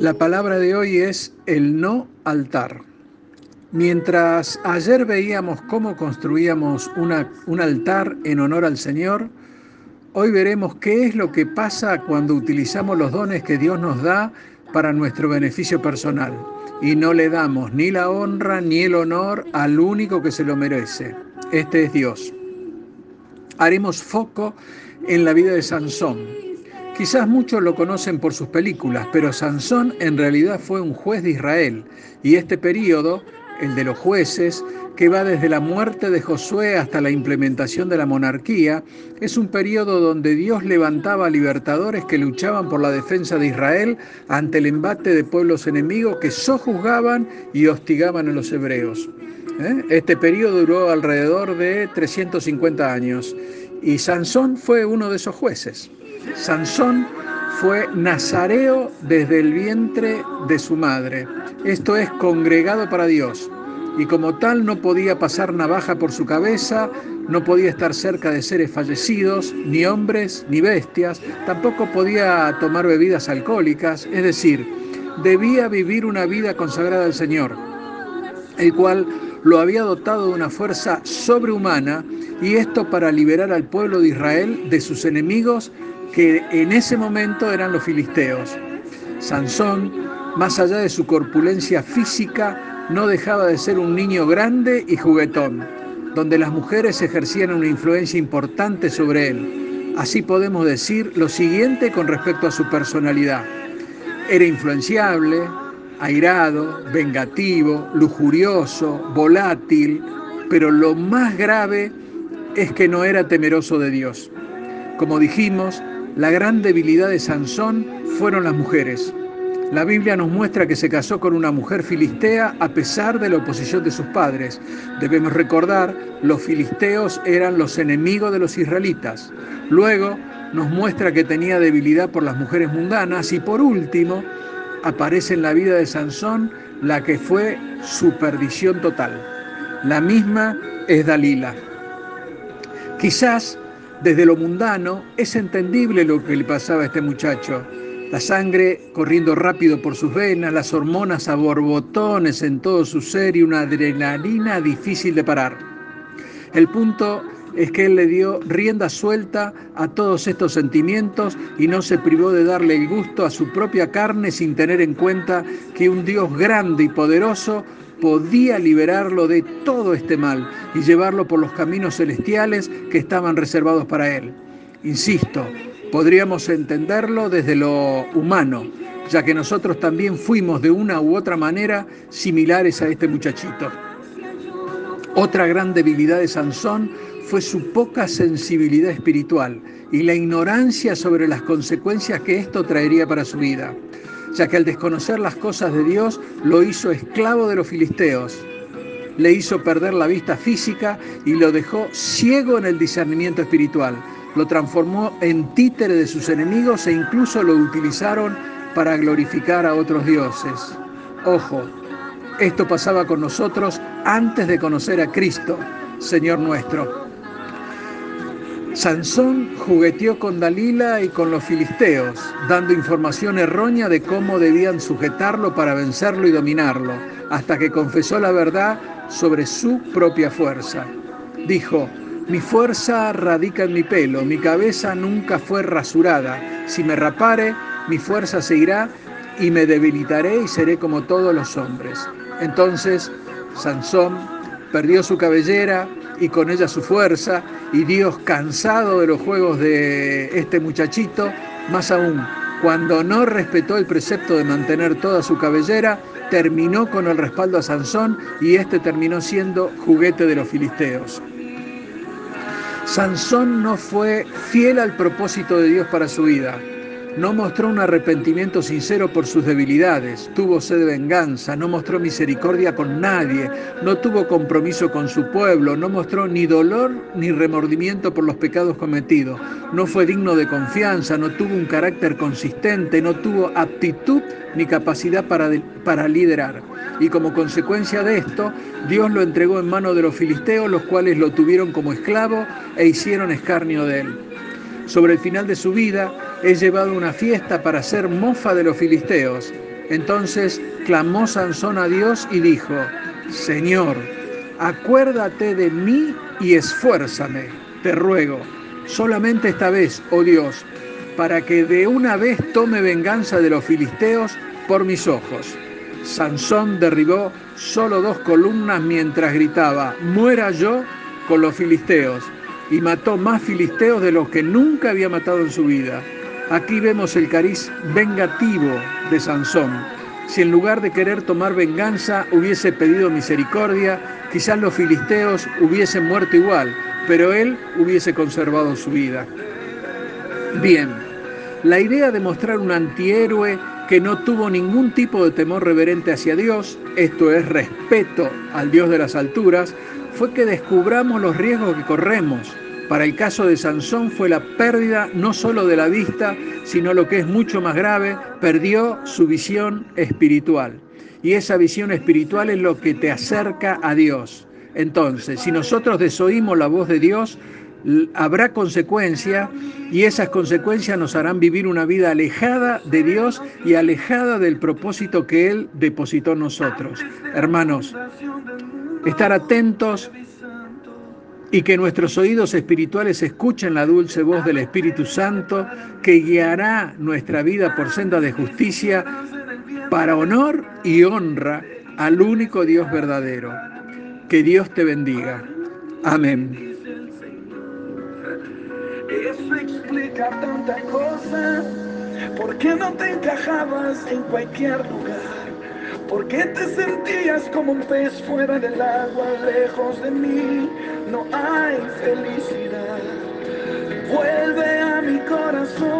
La palabra de hoy es el no altar. Mientras ayer veíamos cómo construíamos una, un altar en honor al Señor, hoy veremos qué es lo que pasa cuando utilizamos los dones que Dios nos da para nuestro beneficio personal y no le damos ni la honra ni el honor al único que se lo merece. Este es Dios. Haremos foco en la vida de Sansón Quizás muchos lo conocen por sus películas, pero Sansón en realidad fue un juez de Israel y este periodo, el de los jueces, que va desde la muerte de Josué hasta la implementación de la monarquía, es un periodo donde Dios levantaba libertadores que luchaban por la defensa de Israel ante el embate de pueblos enemigos que sojuzgaban y hostigaban a los hebreos. ¿eh? Este periodo duró alrededor de 350 años y Sansón fue uno de esos jueces. Sansón fue nazareo desde el vientre de su madre, esto es congregado para Dios, y como tal no podía pasar navaja por su cabeza, no podía estar cerca de seres fallecidos, ni hombres, ni bestias, tampoco podía tomar bebidas alcohólicas, es decir, debía vivir una vida consagrada al Señor, el cual lo había dotado de una fuerza sobrehumana y esto para liberar al pueblo de Israel de sus enemigos que en ese momento eran los filisteos. Sansón, más allá de su corpulencia física, no dejaba de ser un niño grande y juguetón, donde las mujeres ejercían una influencia importante sobre él. Así podemos decir lo siguiente con respecto a su personalidad. Era influenciable, airado, vengativo, lujurioso, volátil, pero lo más grave es que no era temeroso de Dios. Como dijimos, la gran debilidad de Sansón fueron las mujeres. La Biblia nos muestra que se casó con una mujer filistea a pesar de la oposición de sus padres. Debemos recordar, los filisteos eran los enemigos de los israelitas. Luego nos muestra que tenía debilidad por las mujeres mundanas y por último aparece en la vida de Sansón la que fue su perdición total. La misma es Dalila. Quizás desde lo mundano es entendible lo que le pasaba a este muchacho. La sangre corriendo rápido por sus venas, las hormonas a borbotones en todo su ser y una adrenalina difícil de parar. El punto es que él le dio rienda suelta a todos estos sentimientos y no se privó de darle el gusto a su propia carne sin tener en cuenta que un Dios grande y poderoso podía liberarlo de todo este mal y llevarlo por los caminos celestiales que estaban reservados para él. Insisto, podríamos entenderlo desde lo humano, ya que nosotros también fuimos de una u otra manera similares a este muchachito. Otra gran debilidad de Sansón fue su poca sensibilidad espiritual y la ignorancia sobre las consecuencias que esto traería para su vida ya que al desconocer las cosas de Dios lo hizo esclavo de los filisteos, le hizo perder la vista física y lo dejó ciego en el discernimiento espiritual, lo transformó en títere de sus enemigos e incluso lo utilizaron para glorificar a otros dioses. Ojo, esto pasaba con nosotros antes de conocer a Cristo, Señor nuestro. Sansón jugueteó con Dalila y con los filisteos, dando información errónea de cómo debían sujetarlo para vencerlo y dominarlo, hasta que confesó la verdad sobre su propia fuerza. Dijo, mi fuerza radica en mi pelo, mi cabeza nunca fue rasurada. Si me rapare, mi fuerza se irá y me debilitaré y seré como todos los hombres. Entonces Sansón perdió su cabellera, y con ella su fuerza, y Dios cansado de los juegos de este muchachito, más aún, cuando no respetó el precepto de mantener toda su cabellera, terminó con el respaldo a Sansón y este terminó siendo juguete de los filisteos. Sansón no fue fiel al propósito de Dios para su vida. No mostró un arrepentimiento sincero por sus debilidades, tuvo sed de venganza, no mostró misericordia con nadie, no tuvo compromiso con su pueblo, no mostró ni dolor ni remordimiento por los pecados cometidos, no fue digno de confianza, no tuvo un carácter consistente, no tuvo aptitud ni capacidad para, para liderar. Y como consecuencia de esto, Dios lo entregó en manos de los filisteos, los cuales lo tuvieron como esclavo e hicieron escarnio de él. Sobre el final de su vida, he llevado una fiesta para hacer mofa de los filisteos. Entonces clamó Sansón a Dios y dijo, Señor, acuérdate de mí y esfuérzame, te ruego, solamente esta vez, oh Dios, para que de una vez tome venganza de los filisteos por mis ojos. Sansón derribó solo dos columnas mientras gritaba, muera yo con los filisteos, y mató más filisteos de los que nunca había matado en su vida. Aquí vemos el cariz vengativo de Sansón. Si en lugar de querer tomar venganza hubiese pedido misericordia, quizás los filisteos hubiesen muerto igual, pero él hubiese conservado su vida. Bien, la idea de mostrar un antihéroe que no tuvo ningún tipo de temor reverente hacia Dios, esto es respeto al Dios de las alturas, fue que descubramos los riesgos que corremos. Para el caso de Sansón fue la pérdida no solo de la vista, sino lo que es mucho más grave, perdió su visión espiritual. Y esa visión espiritual es lo que te acerca a Dios. Entonces, si nosotros desoímos la voz de Dios, habrá consecuencias y esas consecuencias nos harán vivir una vida alejada de Dios y alejada del propósito que Él depositó en nosotros. Hermanos, estar atentos y que nuestros oídos espirituales escuchen la dulce voz del Espíritu Santo que guiará nuestra vida por senda de justicia para honor y honra al único Dios verdadero. Que Dios te bendiga. Amén. Eso explica tanta cosa. ¿Por qué no te encajabas en cualquier lugar? ¿Por qué te sentías como un pez fuera del agua, lejos de mí? No hay felicidad. Vuelve a mi corazón,